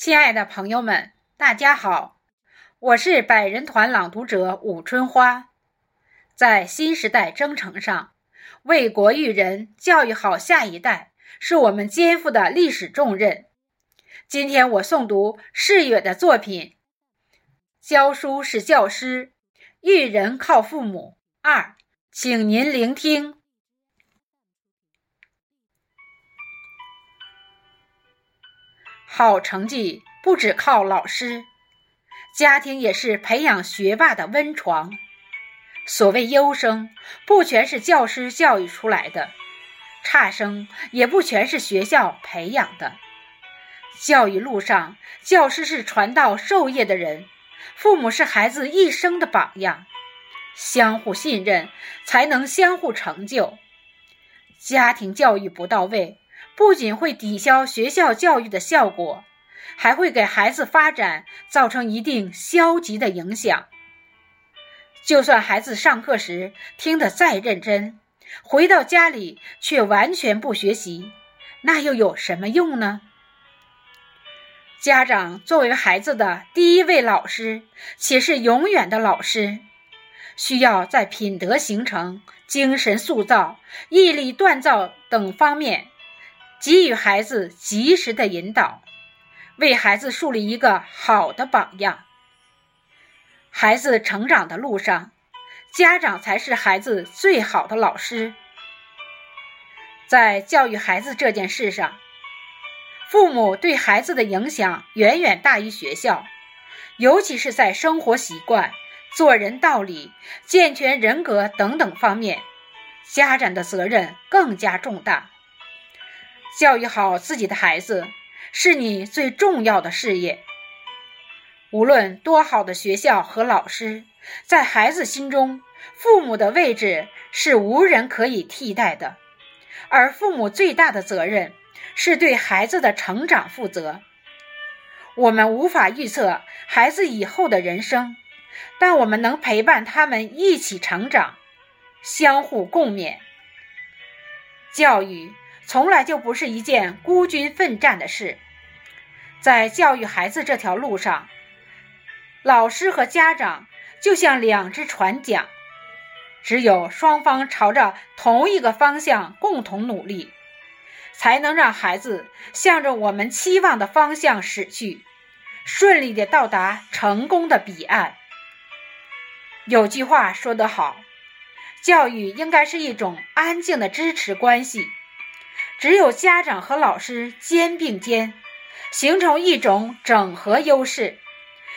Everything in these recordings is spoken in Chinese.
亲爱的朋友们，大家好，我是百人团朗读者武春花。在新时代征程上，为国育人、教育好下一代，是我们肩负的历史重任。今天我诵读世远的作品《教书是教师，育人靠父母》二，请您聆听。好成绩不只靠老师，家庭也是培养学霸的温床。所谓优生，不全是教师教育出来的；差生也不全是学校培养的。教育路上，教师是传道授业的人，父母是孩子一生的榜样。相互信任，才能相互成就。家庭教育不到位。不仅会抵消学校教育的效果，还会给孩子发展造成一定消极的影响。就算孩子上课时听得再认真，回到家里却完全不学习，那又有什么用呢？家长作为孩子的第一位老师，且是永远的老师，需要在品德形成、精神塑造、毅力锻造等方面。给予孩子及时的引导，为孩子树立一个好的榜样。孩子成长的路上，家长才是孩子最好的老师。在教育孩子这件事上，父母对孩子的影响远远大于学校，尤其是在生活习惯、做人道理、健全人格等等方面，家长的责任更加重大。教育好自己的孩子，是你最重要的事业。无论多好的学校和老师，在孩子心中，父母的位置是无人可以替代的。而父母最大的责任，是对孩子的成长负责。我们无法预测孩子以后的人生，但我们能陪伴他们一起成长，相互共勉。教育。从来就不是一件孤军奋战的事，在教育孩子这条路上，老师和家长就像两只船桨，只有双方朝着同一个方向共同努力，才能让孩子向着我们期望的方向驶去，顺利的到达成功的彼岸。有句话说得好，教育应该是一种安静的支持关系。只有家长和老师肩并肩，形成一种整合优势，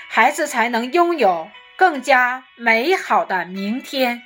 孩子才能拥有更加美好的明天。